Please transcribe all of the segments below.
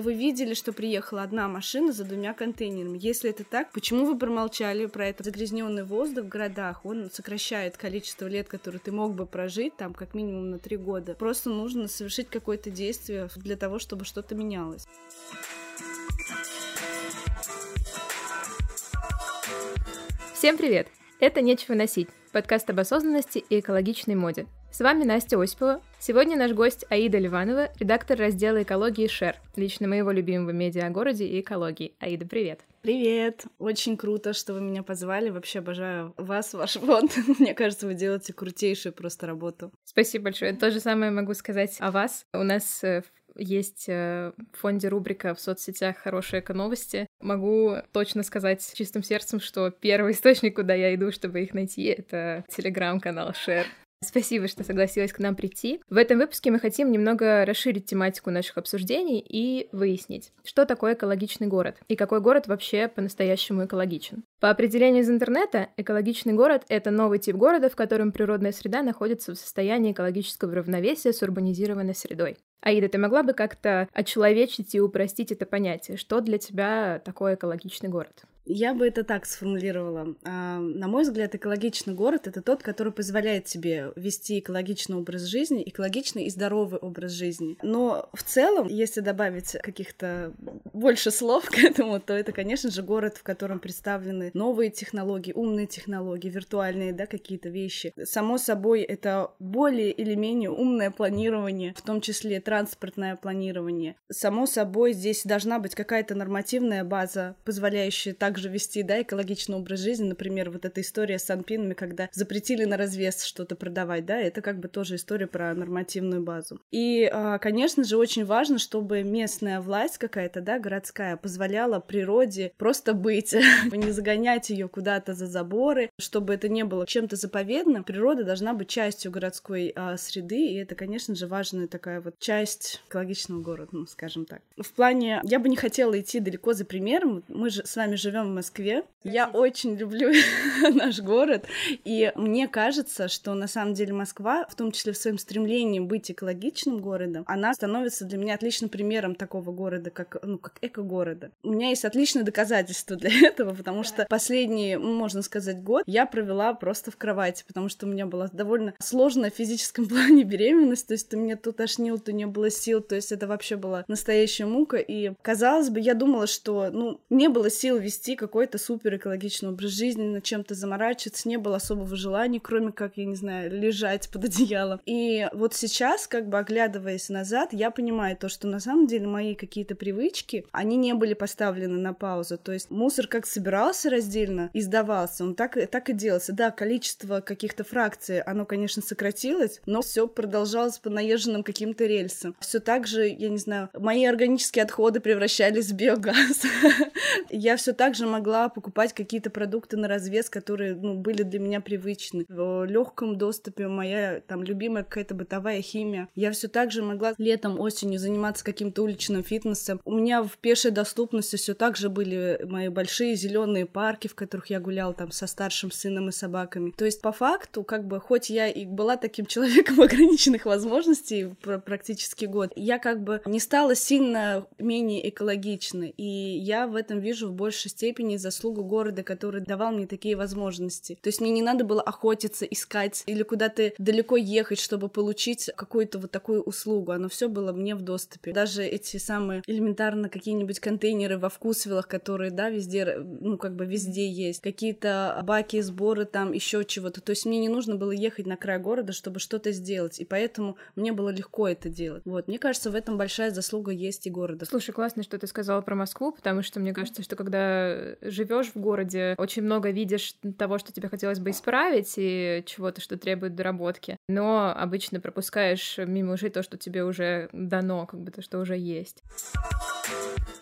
Вы видели, что приехала одна машина за двумя контейнерами. Если это так, почему вы промолчали про это? Загрязненный воздух в городах, он сокращает количество лет, которые ты мог бы прожить, там, как минимум на три года. Просто нужно совершить какое-то действие для того, чтобы что-то менялось. Всем привет! Это «Нечего носить» — подкаст об осознанности и экологичной моде. С вами Настя Осипова. Сегодня наш гость Аида Ливанова, редактор раздела экологии Шер, лично моего любимого медиа о городе и экологии. Аида, привет! Привет! Очень круто, что вы меня позвали. Вообще обожаю вас, ваш фонд. Мне кажется, вы делаете крутейшую просто работу. Спасибо большое. То же самое могу сказать о вас. У нас э, есть э, в фонде рубрика в соцсетях «Хорошие эко-новости». Могу точно сказать чистым сердцем, что первый источник, куда я иду, чтобы их найти, это телеграм-канал Share. Спасибо, что согласилась к нам прийти. В этом выпуске мы хотим немного расширить тематику наших обсуждений и выяснить, что такое экологичный город и какой город вообще по-настоящему экологичен. По определению из интернета, экологичный город — это новый тип города, в котором природная среда находится в состоянии экологического равновесия с урбанизированной средой. Аида, ты могла бы как-то очеловечить и упростить это понятие? Что для тебя такой экологичный город? Я бы это так сформулировала. А, на мой взгляд, экологичный город — это тот, который позволяет тебе вести экологичный образ жизни, экологичный и здоровый образ жизни. Но в целом, если добавить каких-то больше слов к этому, то это, конечно же, город, в котором представлены новые технологии, умные технологии, виртуальные, да, какие-то вещи. Само собой, это более или менее умное планирование, в том числе транспортное планирование. Само собой, здесь должна быть какая-то нормативная база, позволяющая также вести, да, экологичный образ жизни. Например, вот эта история с санпинами, когда запретили на развес что-то продавать, да, это как бы тоже история про нормативную базу. И, а, конечно же, очень важно, чтобы местная власть какая-то, да, городская, позволяла природе просто быть, не загонять ее куда-то за заборы, чтобы это не было чем-то заповедным. Природа должна быть частью городской а, среды, и это, конечно же, важная такая вот часть экологичного города, ну, скажем так. В плане, я бы не хотела идти далеко за примером. Мы же с вами живем в Москве. Я очень люблю наш город, и мне кажется, что на самом деле Москва, в том числе в своем стремлении быть экологичным городом, она становится для меня отличным примером такого города, как, ну, как эко-города. У меня есть отличное доказательство для этого, потому что последний, можно сказать, год я провела просто в кровати, потому что у меня была довольно сложная в физическом плане беременность, то есть у меня тут тошнил, то не было сил, то есть это вообще была настоящая мука, и казалось бы, я думала, что, ну, не было сил вести какой-то супер экологичный образ жизни, над чем-то заморачиваться, не было особого желания, кроме как, я не знаю, лежать под одеялом. И вот сейчас, как бы оглядываясь назад, я понимаю то, что на самом деле мои какие-то привычки, они не были поставлены на паузу, то есть мусор как собирался раздельно и сдавался, он так, так и делался. Да, количество каких-то фракций, оно, конечно, сократилось, но все продолжалось по наезженным каким-то рельсам. Все так же, я не знаю, мои органические отходы превращались в биогаз. Я все так же могла покупать какие-то продукты на развес, которые ну, были для меня привычны. В легком доступе моя там любимая какая-то бытовая химия. Я все так же могла летом, осенью заниматься каким-то уличным фитнесом. У меня в пешей доступности все так же были мои большие зеленые парки, в которых я гуляла там со старшим сыном и собаками. То есть по факту, как бы, хоть я и была таким человеком ограниченных возможностей практически год, я как бы не стала сильно менее экологичной. И я в этом вижу в большей степени заслугу города, который давал мне такие возможности. То есть мне не надо было охотиться, искать или куда-то далеко ехать, чтобы получить какую-то вот такую услугу. Оно все было мне в доступе. Даже эти самые элементарно какие-нибудь контейнеры во вкусвиллах, которые, да, везде, ну, как бы везде есть. Какие-то баки, сборы там, еще чего-то. То есть мне не нужно было ехать на край города, чтобы что-то сделать. И поэтому мне было легко это делать. Вот, мне кажется, в этом большая заслуга есть и города. Слушай, классно, что ты сказала про Москву, потому что мне кажется, что когда живешь в городе, очень много видишь того, что тебе хотелось бы исправить, и чего-то, что требует доработки, но обычно пропускаешь мимо ушей то, что тебе уже дано, как бы то, что уже есть.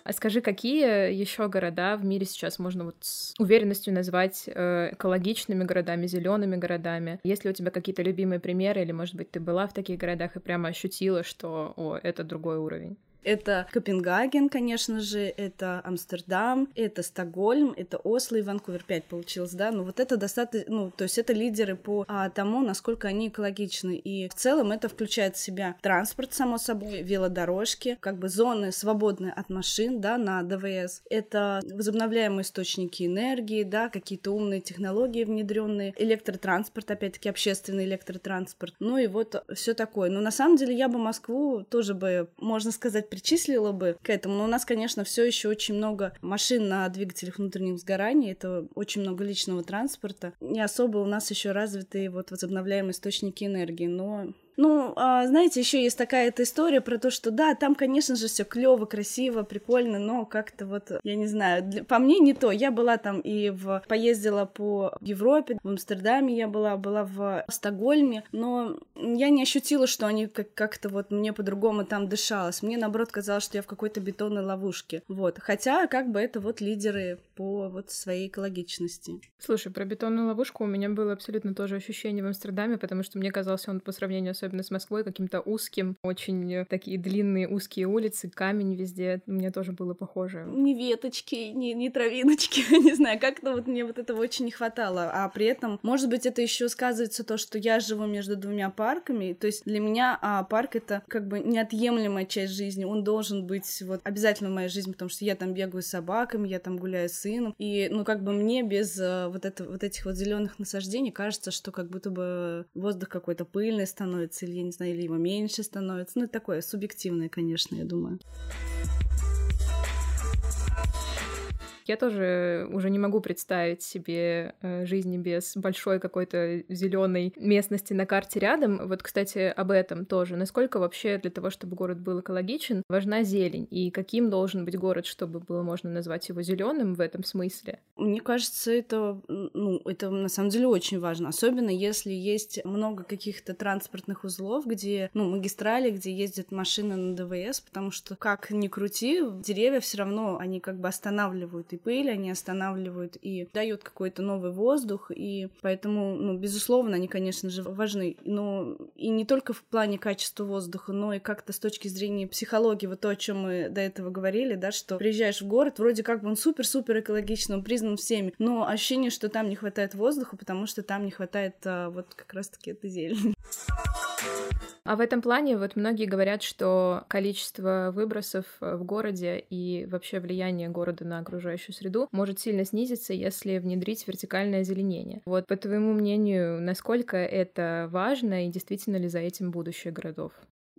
А скажи, какие еще города в мире сейчас можно вот с уверенностью назвать э, экологичными городами, зелеными городами? Есть ли у тебя какие-то любимые примеры, или, может быть, ты была в таких городах и прямо ощутила, что, о, это другой уровень? Это Копенгаген, конечно же, это Амстердам, это Стокгольм, это Осло и Ванкувер. Пять получилось, да? Но вот это достаточно, ну, то есть это лидеры по а, тому, насколько они экологичны. И в целом это включает в себя транспорт, само собой, велодорожки, как бы зоны свободные от машин, да, на ДВС. Это возобновляемые источники энергии, да, какие-то умные технологии внедренные, электротранспорт, опять-таки общественный электротранспорт. Ну и вот все такое. Но на самом деле я бы Москву тоже бы, можно сказать, причислила бы к этому. Но у нас, конечно, все еще очень много машин на двигателях внутреннего сгорания. Это очень много личного транспорта. Не особо у нас еще развитые вот возобновляемые источники энергии. Но ну, а, знаете, еще есть такая эта история про то, что да, там, конечно же, все клево, красиво, прикольно, но как-то вот, я не знаю, по мне не то. Я была там и в поездила по Европе, в Амстердаме я была, была в Стокгольме, но я не ощутила, что они как- как-то вот мне по-другому там дышалось. Мне, наоборот, казалось, что я в какой-то бетонной ловушке. Вот. Хотя, как бы это вот лидеры по вот своей экологичности. Слушай, про бетонную ловушку у меня было абсолютно тоже ощущение в Амстердаме, потому что мне казался он по сравнению особенно с Москвой, каким-то узким, очень э, такие длинные узкие улицы, камень везде. Мне тоже было похоже. Ни веточки, ни, ни травиночки, не знаю, как-то вот мне вот этого очень не хватало. А при этом, может быть, это еще сказывается то, что я живу между двумя парками. То есть для меня а, парк это как бы неотъемлемая часть жизни. Он должен быть вот обязательно в моей жизни, потому что я там бегаю с собаками, я там гуляю с сыном. И, ну, как бы мне без а, вот, это, вот этих вот зеленых насаждений кажется, что как будто бы воздух какой-то пыльный становится, или, я не знаю, или его меньше становится. Ну, это такое субъективное, конечно, я думаю. Я тоже уже не могу представить себе э, жизни без большой какой-то зеленой местности на карте рядом. Вот, кстати, об этом тоже. Насколько вообще для того, чтобы город был экологичен, важна зелень? И каким должен быть город, чтобы было можно назвать его зеленым в этом смысле? Мне кажется, это, ну, это на самом деле очень важно. Особенно если есть много каких-то транспортных узлов, где, ну, магистрали, где ездят машины на ДВС, потому что, как ни крути, деревья все равно, они как бы останавливают и пыль, они останавливают и дают какой-то новый воздух, и поэтому, ну, безусловно, они, конечно же, важны, но и не только в плане качества воздуха, но и как-то с точки зрения психологии, вот то, о чем мы до этого говорили, да, что приезжаешь в город, вроде как бы он супер-супер экологичный, он признан всеми, но ощущение, что там не хватает воздуха, потому что там не хватает а, вот как раз-таки этой зелени. А в этом плане вот многие говорят, что количество выбросов э, в городе и вообще влияние города на окружающую среду может сильно снизиться, если внедрить вертикальное озеленение. Вот по твоему мнению, насколько это важно и действительно ли за этим будущее городов?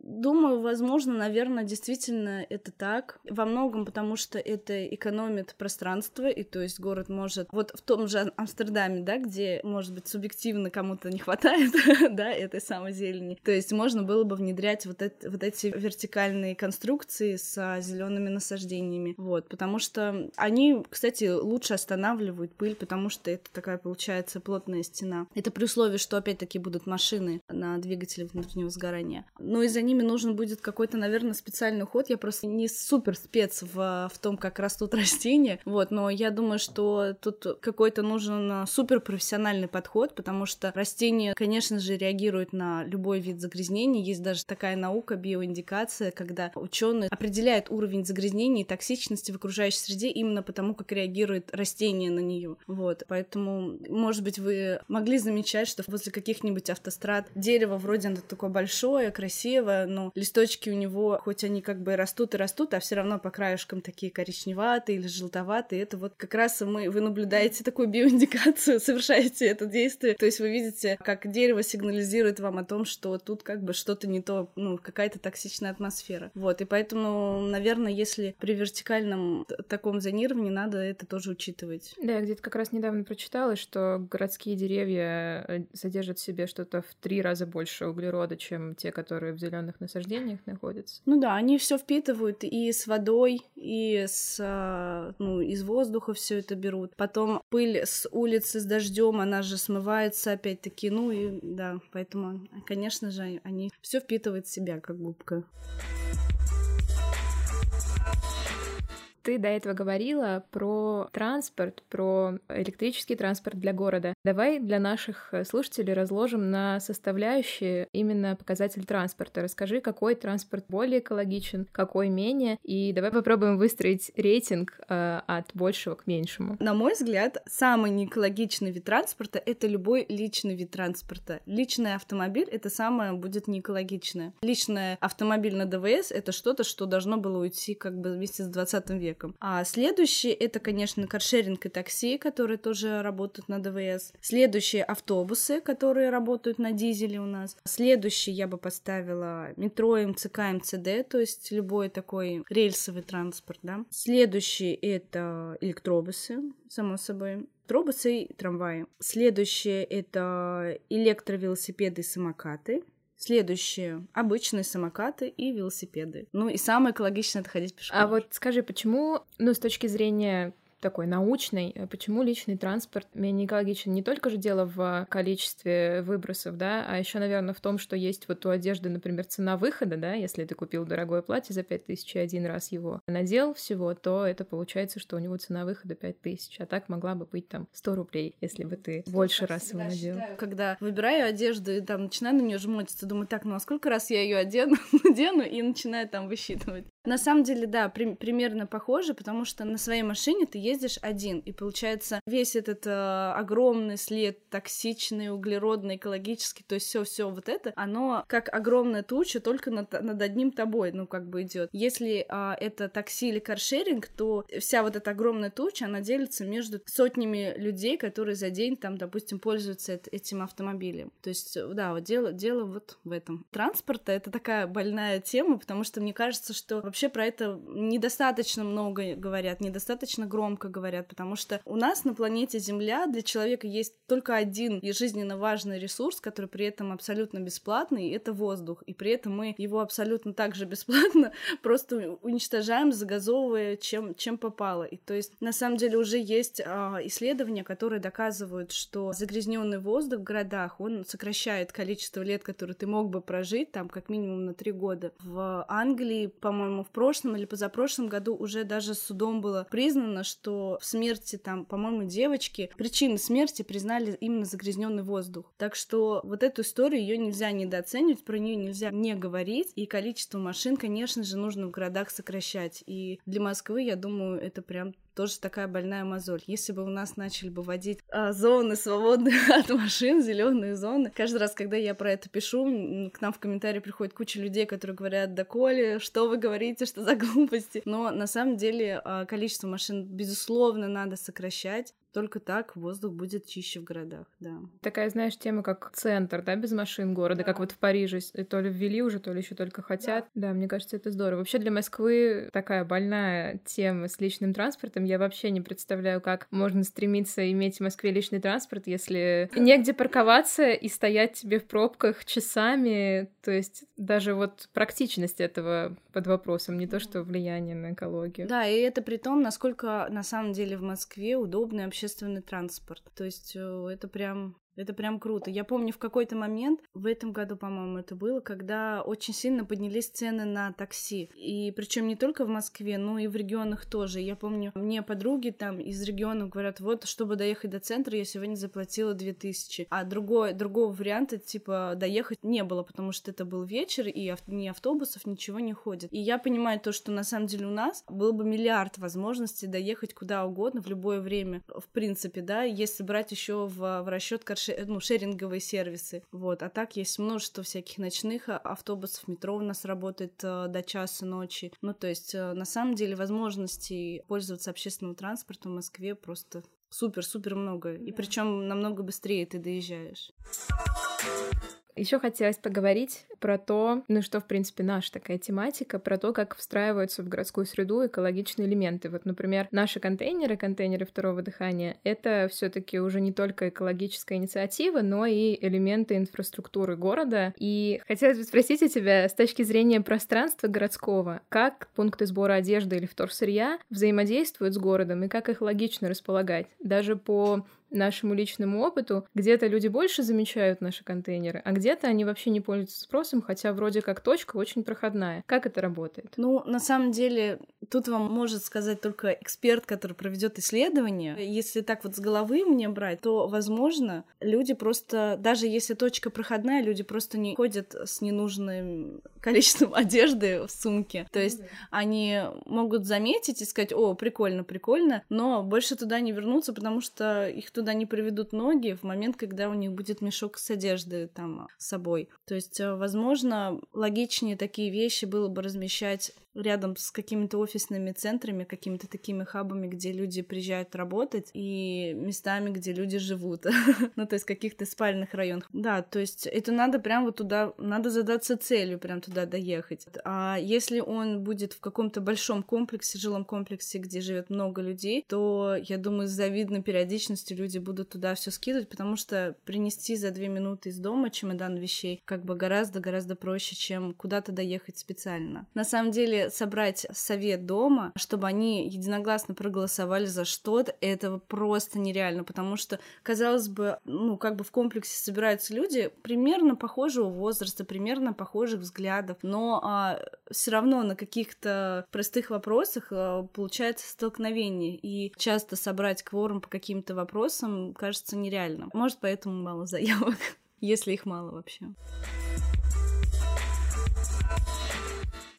Думаю, возможно, наверное, действительно это так. Во многом потому, что это экономит пространство, и то есть город может... Вот в том же Амстердаме, да, где, может быть, субъективно кому-то не хватает, да, этой самой зелени. То есть можно было бы внедрять вот, это, вот эти вертикальные конструкции с зелеными насаждениями. Вот, потому что они, кстати, лучше останавливают пыль, потому что это такая, получается, плотная стена. Это при условии, что, опять-таки, будут машины на двигателе внутреннего сгорания. Но из-за ними нужен будет какой-то, наверное, специальный уход. Я просто не супер спец в, в том, как растут растения, вот, но я думаю, что тут какой-то нужен супер профессиональный подход, потому что растения, конечно же, реагируют на любой вид загрязнений. Есть даже такая наука, биоиндикация, когда ученые определяют уровень загрязнений и токсичности в окружающей среде именно потому, как реагирует растение на нее. Вот, поэтому, может быть, вы могли замечать, что возле каких-нибудь автострад дерево вроде оно такое большое, красивое, но листочки у него, хоть они как бы растут и растут, а все равно по краешкам такие коричневатые или желтоватые. Это вот как раз мы, вы наблюдаете такую биоиндикацию, совершаете это действие. То есть вы видите, как дерево сигнализирует вам о том, что тут как бы что-то не то, ну, какая-то токсичная атмосфера. Вот, и поэтому, наверное, если при вертикальном таком зонировании надо это тоже учитывать. Да, я где-то как раз недавно прочитала, что городские деревья э, содержат в себе что-то в три раза больше углерода, чем те, которые в зеленых зеленых насаждениях находятся. Ну да, они все впитывают и с водой, и с, а, ну, из воздуха все это берут. Потом пыль с улицы с дождем, она же смывается опять-таки, ну и да, поэтому, конечно же, они все впитывают в себя, как губка. Ты до этого говорила про транспорт, про электрический транспорт для города. Давай для наших слушателей разложим на составляющие именно показатель транспорта. Расскажи, какой транспорт более экологичен, какой менее, и давай попробуем выстроить рейтинг э, от большего к меньшему. На мой взгляд, самый неэкологичный вид транспорта — это любой личный вид транспорта. Личный автомобиль — это самое будет неэкологичное. Личный автомобиль на ДВС — это что-то, что должно было уйти как бы вместе с 20 веком. А следующий — это, конечно, каршеринг и такси, которые тоже работают на ДВС. Следующие — автобусы, которые работают на дизеле у нас. Следующий я бы поставила метро, МЦК, МЦД, то есть любой такой рельсовый транспорт, да. Следующий — это электробусы, само собой электробусы и трамваи. Следующее — это электровелосипеды и самокаты. Следующее — обычные самокаты и велосипеды. Ну и самое экологичное — это ходить пешком. А вот скажи, почему, ну, с точки зрения такой научной, э, почему личный транспорт менее экологичен. Не только же дело в количестве выбросов, да, а еще, наверное, в том, что есть вот у одежды, например, цена выхода, да, если ты купил дорогое платье за 5000 и один раз его надел всего, то это получается, что у него цена выхода 5000, а так могла бы быть там 100 рублей, если бы ты больше раз его надел. Считаю, когда выбираю одежду и там начинаю на нее жмотиться, думаю, так, ну а сколько раз я ее одену, надену и начинаю там высчитывать. На самом деле, да, при- примерно похоже, потому что на своей машине ты ездишь один, и получается весь этот э, огромный след токсичный, углеродный, экологический, то есть все, все вот это, оно как огромная туча только над, над одним тобой, ну как бы идет. Если э, это такси или каршеринг, то вся вот эта огромная туча, она делится между сотнями людей, которые за день там, допустим, пользуются этим автомобилем. То есть, да, вот дело, дело вот в этом. Транспорт — это такая больная тема, потому что мне кажется, что про это недостаточно много говорят, недостаточно громко говорят, потому что у нас на планете Земля для человека есть только один и жизненно важный ресурс, который при этом абсолютно бесплатный, и это воздух. И при этом мы его абсолютно так же бесплатно просто уничтожаем, загазовывая чем, чем попало. И то есть на самом деле уже есть а, исследования, которые доказывают, что загрязненный воздух в городах, он сокращает количество лет, которые ты мог бы прожить, там как минимум на три года. В Англии, по-моему, в прошлом или позапрошлом году уже даже судом было признано, что в смерти там, по-моему, девочки причиной смерти признали именно загрязненный воздух. Так что вот эту историю ее нельзя недооценивать, про нее нельзя не говорить, и количество машин, конечно же, нужно в городах сокращать. И для Москвы, я думаю, это прям тоже такая больная мозоль. Если бы у нас начали бы вводить а, зоны свободные от машин, зеленые зоны, каждый раз, когда я про это пишу, к нам в комментарии приходит куча людей, которые говорят, да Коли, что вы говорите, что за глупости. Но на самом деле а, количество машин, безусловно, надо сокращать. Только так воздух будет чище в городах, да. Такая, знаешь, тема, как центр, да, без машин города, да. как вот в Париже. То ли ввели уже, то ли еще только хотят. Да. да, мне кажется, это здорово. Вообще для Москвы такая больная тема с личным транспортом. Я вообще не представляю, как можно стремиться иметь в Москве личный транспорт, если негде парковаться и стоять тебе в пробках часами. То есть даже вот практичность этого под вопросом, не то что влияние на экологию. Да, и это при том, насколько на самом деле в Москве удобный общественный транспорт. То есть э, это прям это прям круто. Я помню, в какой-то момент, в этом году, по-моему, это было, когда очень сильно поднялись цены на такси. И причем не только в Москве, но и в регионах тоже. Я помню, мне подруги там из регионов говорят, вот, чтобы доехать до центра, я сегодня заплатила 2000. А другой, другого варианта, типа, доехать не было, потому что это был вечер, и ав- ни автобусов, ничего не ходит. И я понимаю то, что на самом деле у нас был бы миллиард возможностей доехать куда угодно в любое время, в принципе, да, если брать еще в, в расчет каршеринга ну, шеринговые сервисы. Вот. А так есть множество всяких ночных а, автобусов, метро у нас работает э, до часа ночи. Ну, то есть, э, на самом деле, возможностей пользоваться общественным транспортом в Москве просто супер-супер много. И причем намного быстрее ты доезжаешь. Еще хотелось поговорить про то, ну что, в принципе, наша такая тематика, про то, как встраиваются в городскую среду экологичные элементы. Вот, например, наши контейнеры, контейнеры второго дыхания, это все таки уже не только экологическая инициатива, но и элементы инфраструктуры города. И хотелось бы спросить у тебя с точки зрения пространства городского, как пункты сбора одежды или вторсырья взаимодействуют с городом и как их логично располагать, даже по нашему личному опыту, где-то люди больше замечают наши контейнеры, а где-то они вообще не пользуются спросом, хотя вроде как точка очень проходная. Как это работает? Ну, на самом деле, тут вам может сказать только эксперт, который проведет исследование. Если так вот с головы мне брать, то, возможно, люди просто, даже если точка проходная, люди просто не ходят с ненужным количеством одежды в сумке. То есть они могут заметить и сказать, о, прикольно, прикольно, но больше туда не вернуться, потому что их туда не приведут ноги в момент, когда у них будет мешок с одеждой там с собой. То есть, э, возможно, логичнее такие вещи было бы размещать рядом с какими-то офисными центрами, какими-то такими хабами, где люди приезжают работать, и местами, где люди живут. ну, то есть каких-то спальных районах. Да, то есть это надо прям вот туда, надо задаться целью прям туда доехать. А если он будет в каком-то большом комплексе, жилом комплексе, где живет много людей, то, я думаю, с завидной периодичностью люди будут туда все скидывать, потому что принести за две минуты из дома чемодан вещей как бы гораздо-гораздо проще, чем куда-то доехать специально. На самом деле, собрать совет дома, чтобы они единогласно проголосовали за что-то, это просто нереально, потому что, казалось бы, ну, как бы в комплексе собираются люди примерно похожего возраста, примерно похожих взглядов, но а, все равно на каких-то простых вопросах а, получается столкновение, и часто собрать кворум по каким-то вопросам кажется нереально. Может, поэтому мало заявок, если их мало вообще.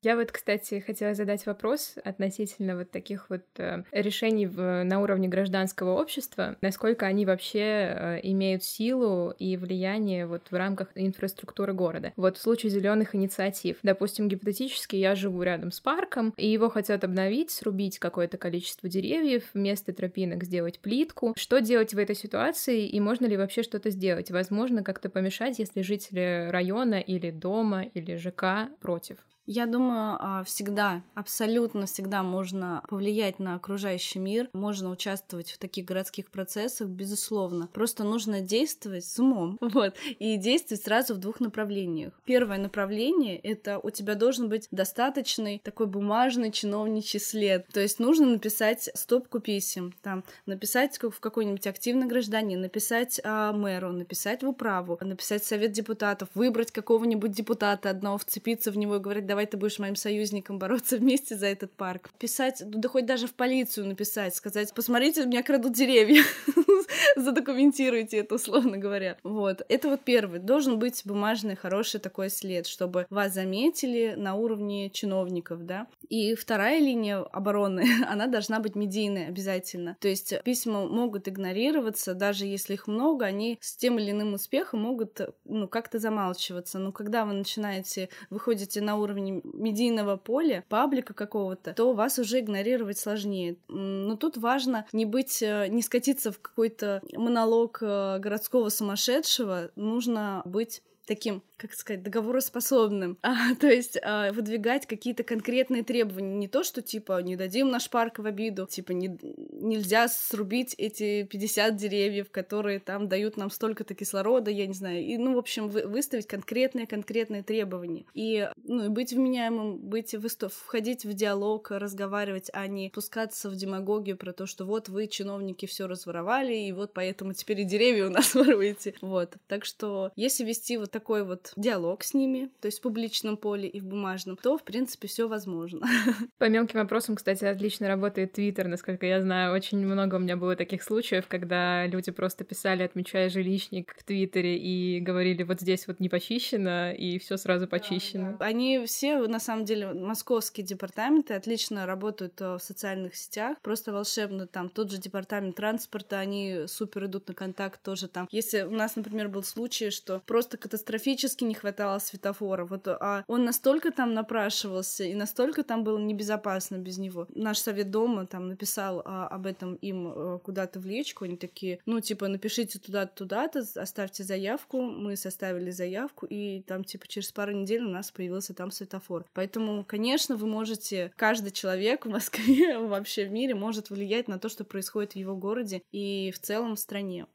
Я вот, кстати, хотела задать вопрос относительно вот таких вот э, решений в, на уровне гражданского общества, насколько они вообще э, имеют силу и влияние вот в рамках инфраструктуры города. Вот в случае зеленых инициатив, допустим, гипотетически я живу рядом с парком, и его хотят обновить, срубить какое-то количество деревьев, вместо тропинок сделать плитку. Что делать в этой ситуации и можно ли вообще что-то сделать? Возможно, как-то помешать, если жители района или дома или ЖК против? Я думаю, а, всегда, абсолютно всегда можно повлиять на окружающий мир, можно участвовать в таких городских процессах, безусловно. Просто нужно действовать с умом, вот, и действовать сразу в двух направлениях. Первое направление — это у тебя должен быть достаточный такой бумажный чиновничий след, то есть нужно написать стопку писем, там, написать в какой-нибудь активный гражданин, написать а, мэру, написать в управу, написать совет депутатов, выбрать какого-нибудь депутата одного, вцепиться в него и говорить, давай давай ты будешь моим союзником бороться вместе за этот парк. Писать, да хоть даже в полицию написать, сказать, посмотрите, у меня крадут деревья. Задокументируйте это, условно говоря. Вот. Это вот первый. Должен быть бумажный, хороший такой след, чтобы вас заметили на уровне чиновников, да. И вторая линия обороны, она должна быть медийной обязательно. То есть письма могут игнорироваться, даже если их много, они с тем или иным успехом могут ну, как-то замалчиваться. Но когда вы начинаете, выходите на уровень уровне медийного поля, паблика какого-то, то вас уже игнорировать сложнее. Но тут важно не быть, э, не скатиться в какой-то монолог э, городского сумасшедшего, нужно быть таким как сказать, договороспособным. А, то есть а, выдвигать какие-то конкретные требования. Не то, что типа не дадим наш парк в обиду, типа не, нельзя срубить эти 50 деревьев, которые там дают нам столько-то кислорода, я не знаю. И, ну, в общем, вы, выставить конкретные-конкретные требования. И, ну, и быть вменяемым, быть, выстав, входить в диалог, разговаривать, а не пускаться в демагогию про то, что вот вы, чиновники, все разворовали, и вот поэтому теперь и деревья у нас воруете. Вот. Так что, если вести вот такой вот диалог с ними, то есть в публичном поле и в бумажном, то, в принципе, все возможно. По мелким вопросам, кстати, отлично работает Твиттер, насколько я знаю. Очень много у меня было таких случаев, когда люди просто писали, отмечая жилищник в Твиттере и говорили, вот здесь вот не почищено, и все сразу почищено. Да, да. Они все, на самом деле, московские департаменты отлично работают э, в социальных сетях, просто волшебно там тот же департамент транспорта, они супер идут на контакт тоже там. Если у нас, например, был случай, что просто катастрофически не хватало светофора. Вот, а он настолько там напрашивался, и настолько там было небезопасно без него. Наш совет дома там написал а, об этом им а, куда-то в личку. Они такие, ну, типа, напишите туда-то, туда-то, оставьте заявку. Мы составили заявку, и там, типа, через пару недель у нас появился там светофор. Поэтому, конечно, вы можете, каждый человек в Москве, вообще в мире может влиять на то, что происходит в его городе и в целом в стране.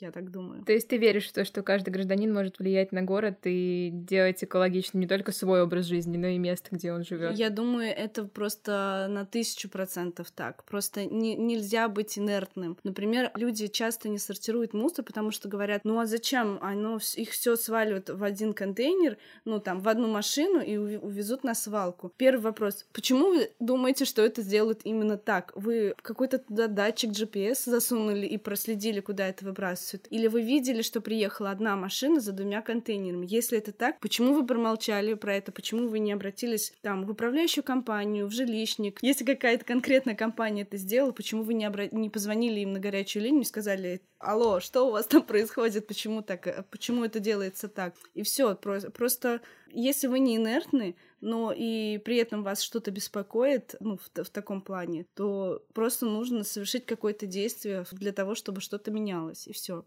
Я так думаю. То есть ты веришь в то, что каждый гражданин может влиять на город и делать экологичным не только свой образ жизни, но и место, где он живет? Я думаю, это просто на тысячу процентов так. Просто не, нельзя быть инертным. Например, люди часто не сортируют мусор, потому что говорят, ну а зачем? Оно, их все сваливают в один контейнер, ну там, в одну машину и увезут на свалку. Первый вопрос. Почему вы думаете, что это сделают именно так? Вы какой-то туда датчик GPS засунули и проследили, куда это выбрасывают? Или вы видели, что приехала одна машина за двумя контейнерами? Если это так, почему вы промолчали про это? Почему вы не обратились там в управляющую компанию, в жилищник? Если какая-то конкретная компания это сделала, почему вы не, обра... не позвонили им на горячую линию и сказали, алло, что у вас там происходит, почему так, почему это делается так? И все, просто если вы не инертны, но и при этом вас что-то беспокоит, ну, в, в таком плане, то просто нужно совершить какое-то действие для того, чтобы что-то менялось, и все.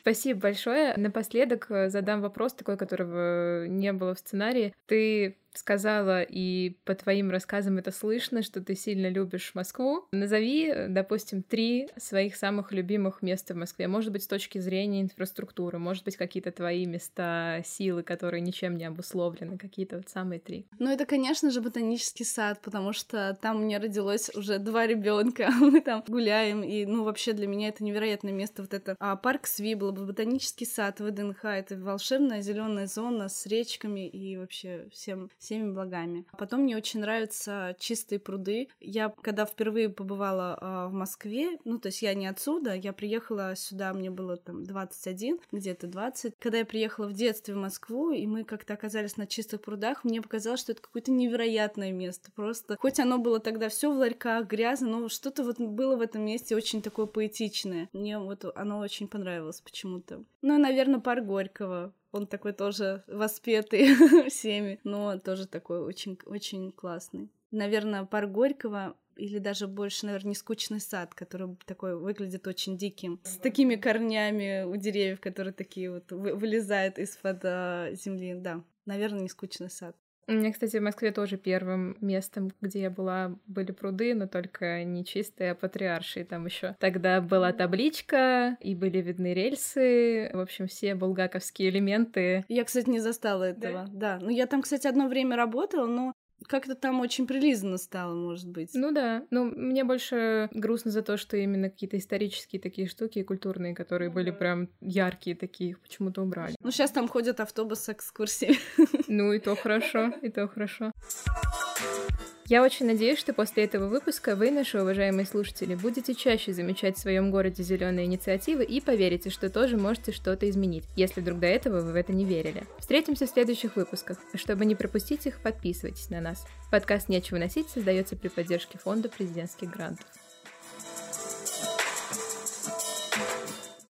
Спасибо большое. Напоследок э, задам вопрос такой, которого не было в сценарии. Ты сказала, и по твоим рассказам это слышно, что ты сильно любишь Москву. Назови, допустим, три своих самых любимых места в Москве. Может быть, с точки зрения инфраструктуры, может быть, какие-то твои места силы, которые ничем не обусловлены, какие-то вот самые три. Ну, это, конечно же, ботанический сад, потому что там у меня родилось уже два ребенка, мы там гуляем, и, ну, вообще для меня это невероятное место, вот это а, парк Свибла, ботанический сад, ВДНХ, это волшебная зеленая зона с речками и вообще всем всеми благами. А потом мне очень нравятся чистые пруды. Я, когда впервые побывала э, в Москве, ну, то есть я не отсюда, я приехала сюда, мне было там 21, где-то 20. Когда я приехала в детстве в Москву, и мы как-то оказались на чистых прудах, мне показалось, что это какое-то невероятное место. Просто, хоть оно было тогда все в ларьках, грязно, но что-то вот было в этом месте очень такое поэтичное. Мне вот оно очень понравилось почему-то. Ну и, наверное, парк Горького. Он такой тоже воспетый всеми, но тоже такой очень, очень классный. Наверное, парк Горького или даже больше, наверное, нескучный сад, который такой выглядит очень диким, с такими корнями у деревьев, которые такие вот вылезают из-под а, земли. Да, наверное, нескучный сад. У меня, кстати, в Москве тоже первым местом, где я была, были пруды, но только не чистые, а патриаршие. Там еще тогда была табличка, и были видны рельсы. В общем, все булгаковские элементы. Я, кстати, не застала этого. Да. да. Ну, я там, кстати, одно время работала, но как-то там очень прилизанно стало, может быть. Ну да, ну мне больше грустно за то, что именно какие-то исторические такие штуки культурные, которые были прям яркие такие, их почему-то убрали. Ну сейчас там ходят автобусы экскурсии. Ну и то хорошо, и то хорошо. Я очень надеюсь, что после этого выпуска вы, наши уважаемые слушатели, будете чаще замечать в своем городе зеленые инициативы и поверите, что тоже можете что-то изменить, если вдруг до этого вы в это не верили. Встретимся в следующих выпусках. Чтобы не пропустить их, подписывайтесь на нас. Подкаст «Нечего носить» создается при поддержке Фонда президентских грантов.